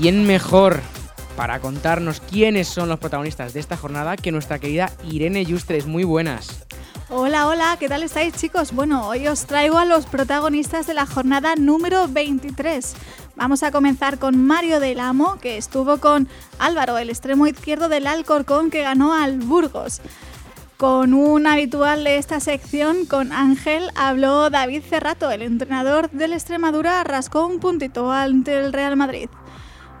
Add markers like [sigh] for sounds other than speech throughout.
quién mejor para contarnos quiénes son los protagonistas de esta jornada que nuestra querida Irene Yustres. Muy buenas. Hola, hola, ¿qué tal estáis chicos? Bueno, hoy os traigo a los protagonistas de la jornada número 23. Vamos a comenzar con Mario del Amo, que estuvo con Álvaro, el extremo izquierdo del Alcorcón, que ganó al Burgos. Con un habitual de esta sección, con Ángel, habló David Cerrato, el entrenador del Extremadura, rascó un puntito ante el Real Madrid.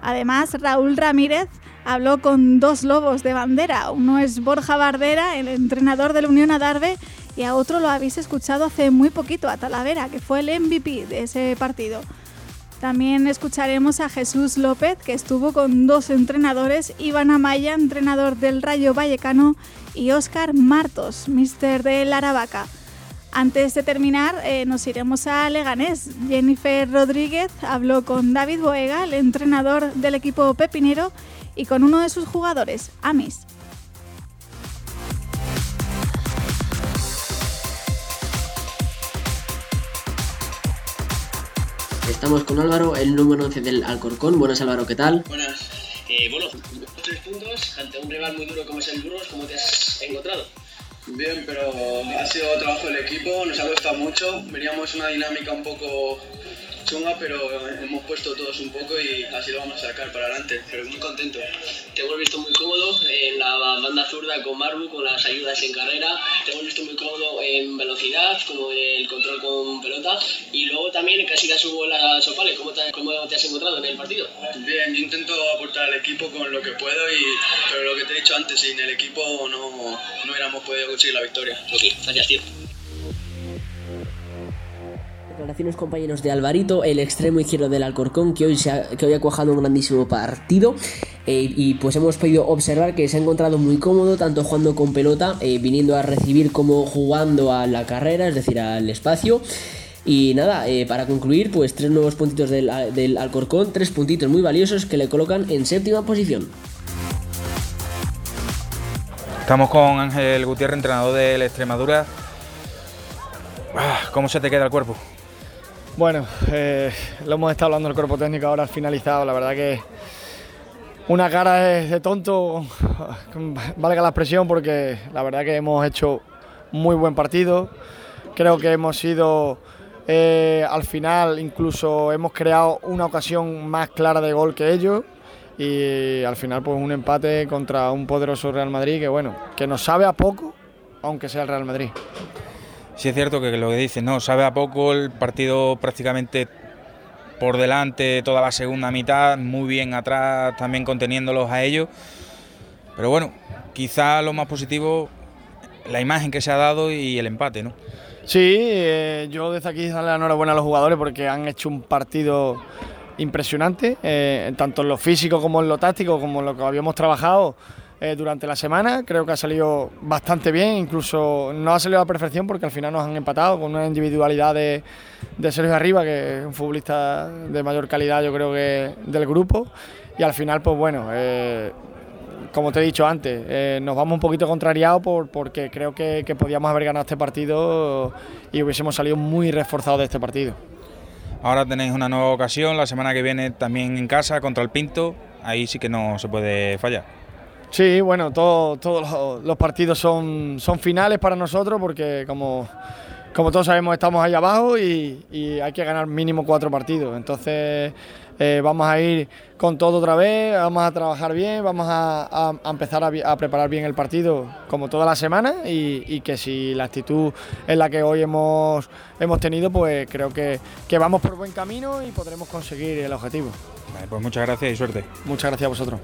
Además, Raúl Ramírez habló con dos lobos de bandera. Uno es Borja Bardera, el entrenador de la Unión Adarve, y a otro lo habéis escuchado hace muy poquito, a Talavera, que fue el MVP de ese partido. También escucharemos a Jesús López, que estuvo con dos entrenadores, Iván Amaya, entrenador del Rayo Vallecano, y Óscar Martos, mister del Aravaca. Antes de terminar, eh, nos iremos a Leganés. Jennifer Rodríguez habló con David Boega, el entrenador del equipo pepinero, y con uno de sus jugadores, Amis. Estamos con Álvaro, el número 11 del Alcorcón. Buenas Álvaro, ¿qué tal? Buenas. Eh, bueno, tres puntos ante un rival muy duro como es el Burgos, ¿cómo te has encontrado? Bien, pero ha sido trabajo del equipo, nos ha costado mucho. Veníamos una dinámica un poco chunga, pero hemos puesto todos un poco y así lo vamos a sacar para adelante. Pero muy contento. Te hemos visto muy cómodo en la banda zurda con Marbu, con las ayudas en carrera. Te hemos visto muy cómodo en velocidad, como el control con pelota. Y luego también casi la subo la sopale. ¿Cómo te, ¿Cómo te has encontrado en el partido? Bien, yo intento aportar al equipo con lo que puedo, y, pero lo que te he dicho antes, sin el equipo no, no hubiéramos podido conseguir la victoria. Ok, gracias, tío declaraciones compañeros de Alvarito, el extremo izquierdo del Alcorcón, que hoy, se ha, que hoy ha cuajado un grandísimo partido. Eh, y pues hemos podido observar que se ha encontrado muy cómodo, tanto jugando con pelota, eh, viniendo a recibir como jugando a la carrera, es decir, al espacio. Y nada, eh, para concluir, pues tres nuevos puntitos del, del Alcorcón, tres puntitos muy valiosos que le colocan en séptima posición. Estamos con Ángel Gutiérrez, entrenador del Extremadura. Ah, ¿Cómo se te queda el cuerpo? Bueno, eh, lo hemos estado hablando el cuerpo técnico ahora finalizado. La verdad que una cara de, tonto, valga la expresión, porque la verdad que hemos hecho muy buen partido. Creo que hemos sido eh, al final, incluso hemos creado una ocasión más clara de gol que ellos. Y al final, pues un empate contra un poderoso Real Madrid que, bueno, que nos sabe a poco, aunque sea el Real Madrid sí es cierto que lo que dices, no, sabe a poco el partido prácticamente por delante toda la segunda mitad, muy bien atrás también conteniéndolos a ellos. Pero bueno, quizá lo más positivo, la imagen que se ha dado y el empate, ¿no? Sí, eh, yo desde aquí darle la enhorabuena a los jugadores porque han hecho un partido impresionante, eh, tanto en lo físico como en lo táctico, como en lo que habíamos trabajado. Eh, durante la semana. Creo que ha salido bastante bien, incluso no ha salido a la perfección porque al final nos han empatado con una individualidad de, de Sergio Arriba, que es un futbolista de mayor calidad yo creo que del grupo. Y al final, pues bueno, eh, como te he dicho antes, eh, nos vamos un poquito contrariados por, porque creo que, que podíamos haber ganado este partido y hubiésemos salido muy reforzados de este partido. Ahora tenéis una nueva ocasión, la semana que viene también en casa contra el Pinto, ahí sí que no se puede fallar. Sí, bueno, todos los partidos son, son finales para nosotros porque como, como todos sabemos estamos ahí abajo y, hay que ganar mínimo cuatro partidos. Entonces eh, vamos a ir con todo otra vez, vamos a trabajar bien, vamos a, empezar a, preparar bien el partido como toda la semana y, que si la actitud es la que hoy hemos, hemos tenido, pues creo que, que vamos por buen camino y podremos conseguir el objetivo. pues muchas gracias y suerte. Muchas gracias a vosotros.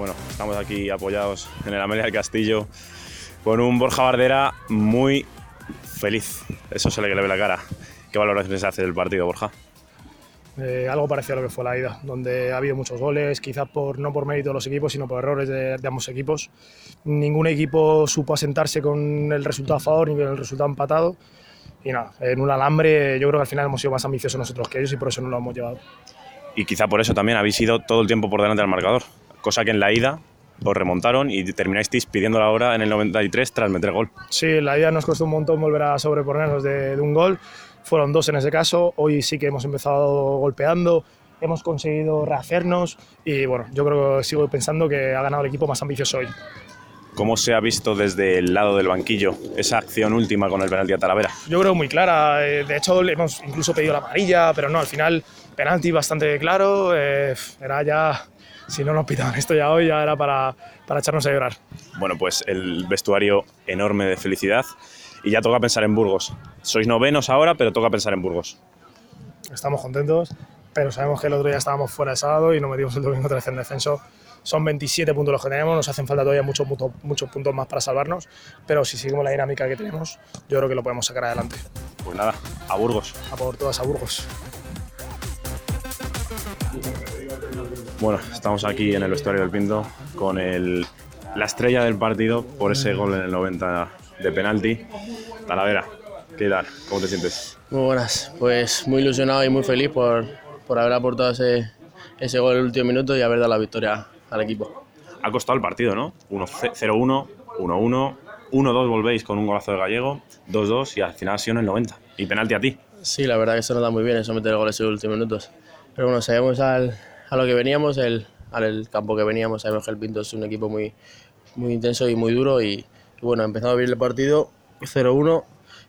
Bueno, estamos aquí apoyados en el Amelia del Castillo con un Borja Bardera muy feliz. Eso se le ve la cara. ¿Qué valoraciones hace del partido, Borja? Eh, algo parecido a lo que fue la ida, donde ha habido muchos goles, quizás por, no por mérito de los equipos, sino por errores de, ambos equipos. Ningún equipo supo asentarse con el resultado a favor ni con el resultado empatado. Y nada, en un alambre yo creo que al final hemos sido más ambiciosos nosotros que ellos y por eso no lo hemos llevado. Y quizá por eso también habéis ido todo el tiempo por delante del marcador cosa que en la ida os remontaron y terminasteis pidiendo la hora en el 93 tras meter gol. Sí, la ida nos costó un montón volver a sobreponernos de, un gol fueron dos en ese caso. Hoy sí que hemos empezado golpeando, hemos conseguido rehacernos y bueno, yo creo que sigo pensando que ha ganado el equipo más ambicioso hoy. ¿Cómo se ha visto desde el lado del banquillo esa acción última con el penalti a Talavera? Yo creo muy clara. eh, De hecho, le hemos incluso pedido la amarilla, pero no, al final penalti bastante claro. eh, Era ya, si no nos pitaban esto ya hoy, ya era para, para echarnos a llorar. Bueno, pues el vestuario enorme de felicidad y ya toca pensar en Burgos. Sois novenos ahora, pero toca pensar en Burgos. Estamos contentos, pero sabemos que el otro día estábamos fuera de sábado y nos metimos el domingo otra vez en descenso. Son 27 puntos los que tenemos, nos hacen falta todavía muchos, muchos, muchos puntos más para salvarnos, pero si seguimos la dinámica que tenemos, yo creo que lo podemos sacar adelante. Pues nada, a Burgos. A por todas a Burgos. Bueno, estamos aquí en el vestuario del Pinto con el, la estrella del partido por ese gol en el 90 de penalti. Talavera, ¿qué tal? ¿Cómo te sientes? Muy buenas, pues muy ilusionado y muy feliz por, por haber aportado ese, ese gol en el último minuto y haber dado la victoria al equipo. Ha costado el partido, ¿no? 1-0-1, 1-1, 1-2 volvéis con un golazo de Gallego, 2-2 y al final ha sido en el 90. Y penalti a ti. Sí, la verdad que eso nos da muy bien, eso meter goles en los últimos minutos. Pero bueno, sabemos al, a lo que veníamos, el, al campo que veníamos, sabemos que el Pinto es un equipo muy, muy intenso y muy duro y, y bueno, empezado a abrir el partido 0-1,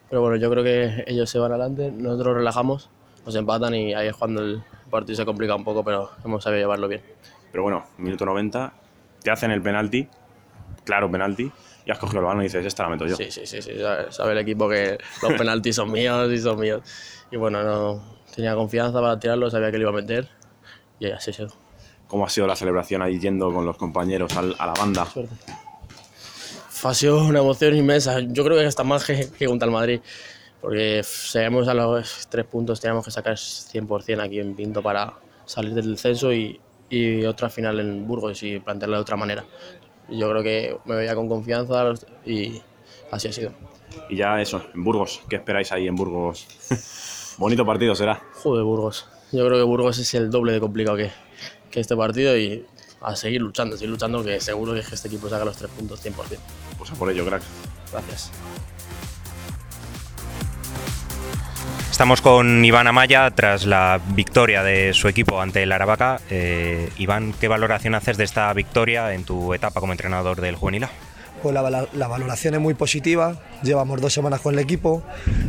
pero bueno, yo creo que ellos se van adelante, nosotros relajamos, nos empatan y ahí es cuando el partido se complica un poco, pero hemos sabido llevarlo bien. Pero bueno, minuto 90, te hacen el penalti, claro penalti, y has cogido el balón y dices, esta la meto yo. Sí, sí, sí, sí, sabe, sabe el equipo que los penaltis son míos y son míos. Y bueno, no tenía confianza para tirarlo, sabía que lo iba a meter y así se ¿Cómo ha sido la celebración ahí yendo con los compañeros al- a la banda? Ha sido una emoción inmensa. Yo creo que hasta más que, que contra el Madrid. Porque sabemos a los tres puntos teníamos que sacar 100% aquí en Pinto para salir del censo y, y otra final en Burgos y plantearla de otra manera. Yo creo que me veía con confianza y así ha sido. Y ya eso, en Burgos, ¿qué esperáis ahí en Burgos? [laughs] Bonito partido será. Joder, Burgos. Yo creo que Burgos es el doble de complicado que, que este partido y a seguir luchando, seguir luchando, que seguro que este equipo saca los tres puntos 100%. Pues a por ello, crack. Gracias. Estamos con Iván Amaya tras la victoria de su equipo ante el Aravaca. Eh, Iván, ¿qué valoración haces de esta victoria en tu etapa como entrenador del Juvenil A? Pues la, valoración es muy positiva, llevamos dos semanas con el equipo,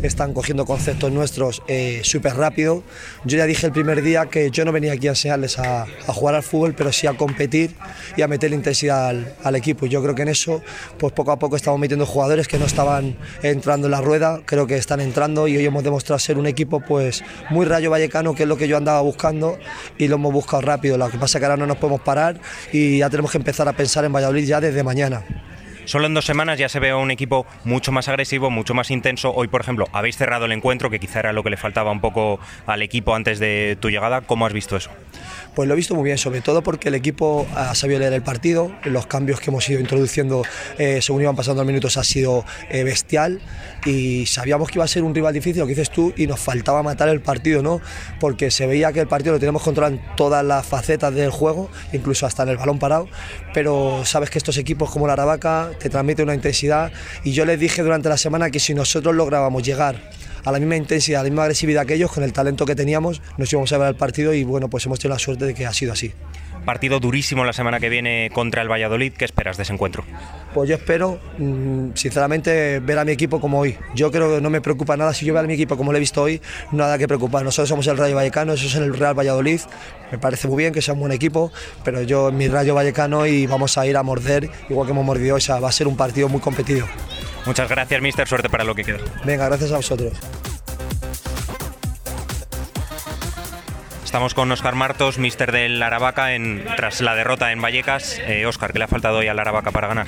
están cogiendo conceptos nuestros eh, súper rápido. Yo ya dije el primer día que yo no venía aquí a enseñarles a, jugar al fútbol, pero sí a competir y a meter intensidad al, al equipo. Yo creo que en eso, pues poco a poco estamos metiendo jugadores que no estaban entrando en la rueda, creo que están entrando y hoy hemos demostrado ser un equipo pues muy rayo vallecano, que es lo que yo andaba buscando y lo hemos buscado rápido. Lo que pasa es que ahora no nos podemos parar y ya tenemos que empezar a pensar en Valladolid ya desde mañana. Solo en dos semanas ya se ve un equipo mucho más agresivo, mucho más intenso. Hoy, por ejemplo, habéis cerrado el encuentro, que quizá era lo que le faltaba un poco al equipo antes de tu llegada. ¿Cómo has visto eso? Pues lo he visto muy bien, sobre todo porque el equipo ha sabido leer el partido, los cambios que hemos ido introduciendo eh, según iban pasando los minutos ha sido eh, bestial y sabíamos que iba a ser un rival difícil, lo que dices tú, y nos faltaba matar el partido, ¿no? Porque se veía que el partido lo teníamos controlado en todas las facetas del juego, incluso hasta en el balón parado, pero sabes que estos equipos como la Aravaca te transmiten una intensidad. Y yo les dije durante la semana que si nosotros lográbamos llegar a la misma intensidad, a la misma agresividad que ellos, con el talento que teníamos, nos íbamos a ver al partido y bueno, pues hemos tenido la suerte de que ha sido así. Partido durísimo la semana que viene contra el Valladolid. ¿Qué esperas de ese encuentro? Pues yo espero, mm, sinceramente, ver a mi equipo como hoy. Yo creo que no me preocupa nada si yo veo a mi equipo como lo he visto hoy, nada que preocupar. Nosotros somos el Rayo Vallecano, eso es el Real Valladolid. Me parece muy bien que sea un buen equipo, pero yo en mi Rayo Vallecano y vamos a ir a morder, igual que hemos mordido, o sea, va a ser un partido muy competido. Muchas gracias, mister. Suerte para lo que queda. Venga, gracias a vosotros. Estamos con Óscar Martos, mister del Aravaca, en, tras la derrota en Vallecas. Eh, Óscar, ¿qué le ha faltado hoy al Aravaca para ganar?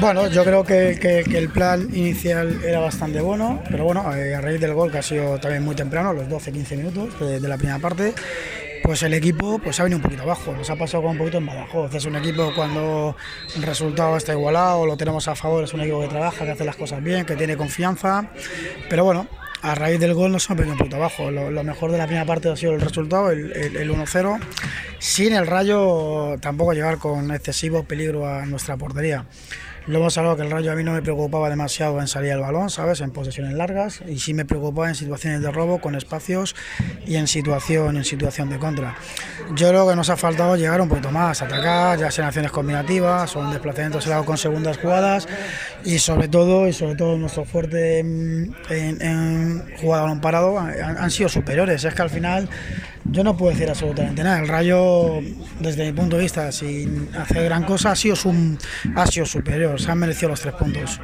Bueno, yo creo que, el plan inicial era bastante bueno, pero bueno, eh, a raíz del gol que ha sido también muy temprano, los 12-15 minutos de la primera parte, pues el equipo pues ha venido un poquito abajo, nos ha pasado con un poquito en Badajoz. Es un equipo cuando el resultado está igualado, lo tenemos a favor, es un equipo que trabaja, que hace las cosas bien, que tiene confianza, pero bueno, a raíz del gol nos hemos venido un poquito abajo. Lo, lo mejor de la primera parte ha sido el resultado, el, el- el 1-0, sin el rayo tampoco llegar con excesivo peligro a nuestra portería. Lo hemos hablado que el Rayo a mí no me preocupaba demasiado en salir al balón, ¿sabes? En posesiones largas y sí me preocupaba en situaciones de robo con espacios y en situación en situación de contra. Yo creo que nos ha faltado llegar un poquito más, atacar, ya sean acciones combinativas o en desplazamientos lado con segundas jugadas y sobre todo y sobre todo nuestro fuerte en, en, en balón parado han sido superiores. Es que al final yo no puedo decir absolutamente nada. El Rayo, desde mi punto de vista, sin hacer gran cosa, ha sido, un, ha sido superior. Se han merecido los tres puntos.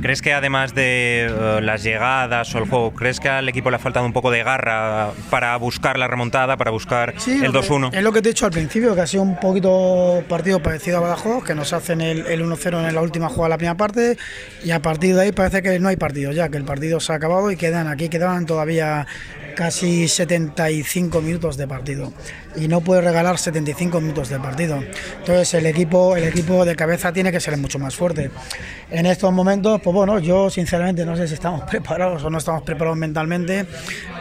¿Crees que además de uh, las llegadas o el juego, crees que al equipo le ha faltado un poco de garra para buscar la remontada, para buscar sí, el 2-1? Es lo que te he dicho al principio, que ha sido un poquito partido parecido a Badajoz, que nos hacen el, el 1-0 en la última jugada de la primera parte y a partir de ahí parece que no hay partido ya, que el partido se ha acabado y quedan aquí quedaban todavía casi 75 minutos de partido y no puede regalar 75 minutos de partido. Entonces el equipo, el equipo de cabeza tiene que ser mucho más fuerte. En estos momentos, pues bueno, yo sinceramente no sé si estamos [laughs] preparados o no estamos preparados mentalmente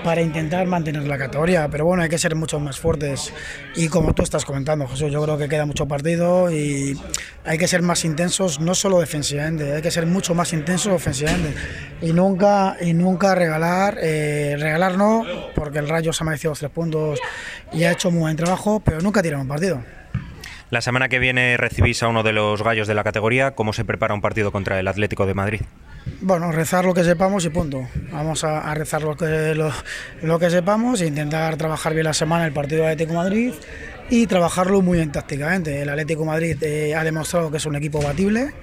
para intentar mantener la categoría, pero bueno, hay que ser mucho más fuertes y como tú estás comentando, Jesús, yo creo que queda mucho partido y hay que ser más intensos, no solo defensivamente, hay que ser mucho más intensos ofensivamente y nunca y nunca regalar, eh, regalar no, porque el Rayo se ha merecido los tres puntos y ha hecho muy buen trabajo, pero nunca tirado un partido. La semana que viene recibís a uno de los gallos de la categoría. ¿Cómo se prepara un partido contra el Atlético de Madrid? Bueno, rezar lo que sepamos y punto. Vamos a, a rezar lo que, lo, lo, que sepamos e intentar trabajar bien la semana el partido de Atlético Madrid y trabajarlo muy bien tácticamente. El Atlético Madrid eh, ha demostrado que es un equipo batible,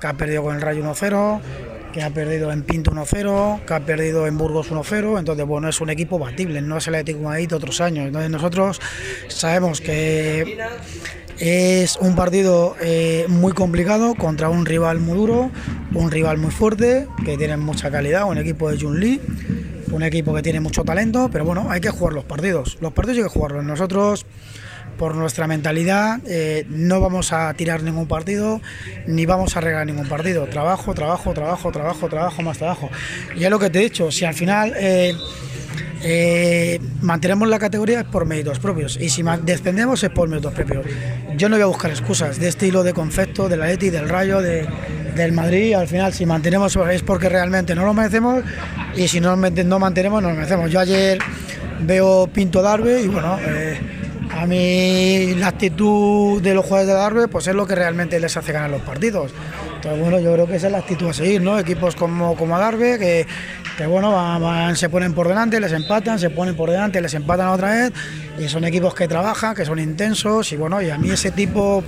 que ha perdido con el Rayo 1-0, que ha perdido en Pinto 1-0, que ha perdido en Burgos 1-0, entonces bueno, es un equipo batible, no es el Atlético Madrid de otros años. Entonces nosotros sabemos que es un partido eh, muy complicado contra un rival muy duro, un rival muy fuerte, que tiene mucha calidad, un equipo de Jun Lee, un equipo que tiene mucho talento, pero bueno, hay que jugar los partidos. Los partidos hay que jugarlos. Nosotros, por nuestra mentalidad, eh, no vamos a tirar ningún partido, ni vamos a regalar ningún partido. Trabajo, trabajo, trabajo, trabajo, trabajo, más trabajo. Y es lo que te he dicho, si al final... Eh, eh, mantenemos la categoría es por méritos propios y si descendemos es por méritos propios. Yo no voy a buscar excusas de estilo, de concepto, del Atleti, del Rayo, de, del Madrid. Al final, si mantenemos es porque realmente no lo merecemos y si no, no mantenemos, no lo merecemos. Yo ayer veo Pinto Darbe y bueno, a mí la actitud de los jugadores de Darbe pues es lo que realmente les hace ganar los partidos. Entonces, bueno, yo creo que esa es la actitud a seguir, ¿no? Equipos como, como Darbe que que bueno, van, van, se ponen por delante, les empatan, se ponen por delante, les empatan otra vez y son equipos que trabajan, que son intensos y bueno, y a mí ese tipo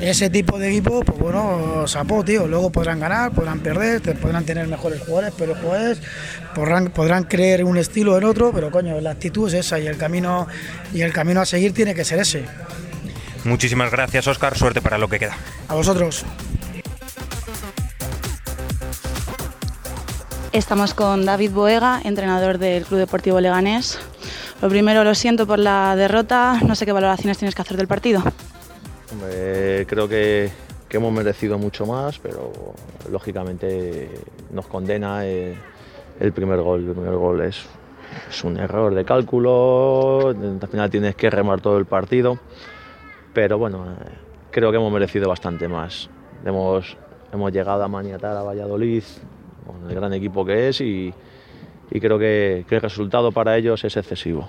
ese tipo de equipo, pues bueno, sapó, tío, luego podrán ganar, podrán perder, podrán tener mejores jugadores, pero jugadores podrán, podrán creer un estilo en otro, pero coño, la actitud es esa y el camino y el camino a seguir tiene que ser ese. Muchísimas gracias, Oscar, suerte para lo que queda. A vosotros. Estamos con David Boega, entrenador del Club Deportivo Leganés. Lo primero, lo siento por la derrota. No sé qué valoraciones tienes que hacer del partido. Creo que, hemos merecido mucho más, pero lógicamente nos condena el, el primer gol. El primer gol es, es, un error de cálculo. Al final tienes que remar todo el partido. Pero bueno, creo que hemos merecido bastante más. Hemos, hemos llegado a maniatar a Valladolid con el gran equipo que es y, y creo que, que, el resultado para ellos es excesivo.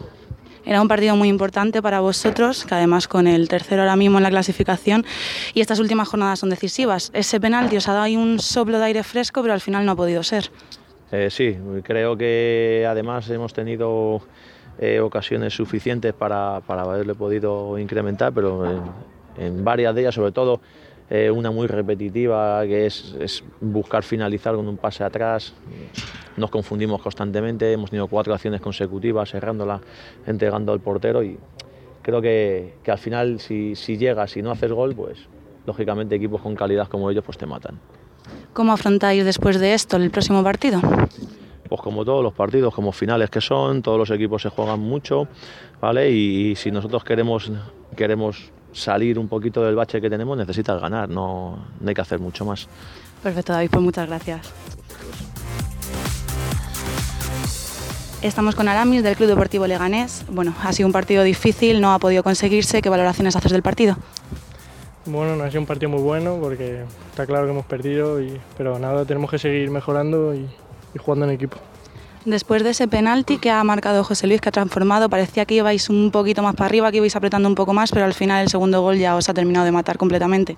Era un partido muy importante para vosotros, que además con el tercero ahora mismo en la clasificación y estas últimas jornadas son decisivas. Ese penalti os ha dado ahí un soplo de aire fresco, pero al final no ha podido ser. Eh, sí, creo que además hemos tenido eh, ocasiones suficientes para, para, haberle podido incrementar, pero en, en varias de ellas, sobre todo eh, una muy repetitiva, que es, es, buscar finalizar con un pase atrás. Nos confundimos constantemente, hemos tenido cuatro acciones consecutivas, cerrándola, entregando al portero y creo que, que al final si, si, llegas y no haces gol, pues lógicamente equipos con calidad como ellos pues te matan. ¿Cómo afrontáis después de esto el próximo partido? Pues como todos los partidos, como finales que son, todos los equipos se juegan mucho, ¿vale? Y, y si nosotros queremos, queremos salir un poquito del bache que tenemos, necesitas ganar, no, no hay que hacer mucho más. Perfecto, David, pues muchas gracias. Estamos con Aramis del Club Deportivo Leganés. Bueno, ha sido un partido difícil, no ha podido conseguirse. ¿Qué valoraciones haces del partido? Bueno, no ha sido un partido muy bueno porque está claro que hemos perdido, y, pero nada, tenemos que seguir mejorando y, y jugando en equipo. Después de ese penalti que ha marcado José Luis, que ha transformado, parecía que ibais un poquito más para arriba, que ibais apretando un poco más, pero al final el segundo gol ya os ha terminado de matar completamente.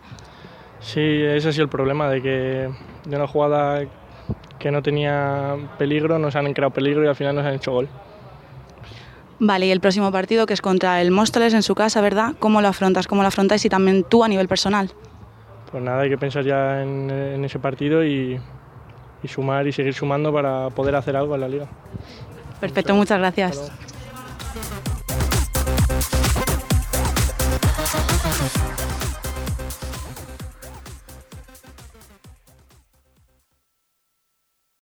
Sí, ese ha sido el problema, de que de una jugada que no tenía peligro, nos han creado peligro y al final nos han hecho gol. Vale, y el próximo partido que es contra el Móstoles en su casa, ¿verdad? ¿Cómo lo afrontas? ¿Cómo lo afrontáis y también tú a nivel personal? Pues nada, hay que pensar ya en, en ese partido y, y sumar y seguir sumando para poder hacer algo en la liga. Perfecto, muchas gracias.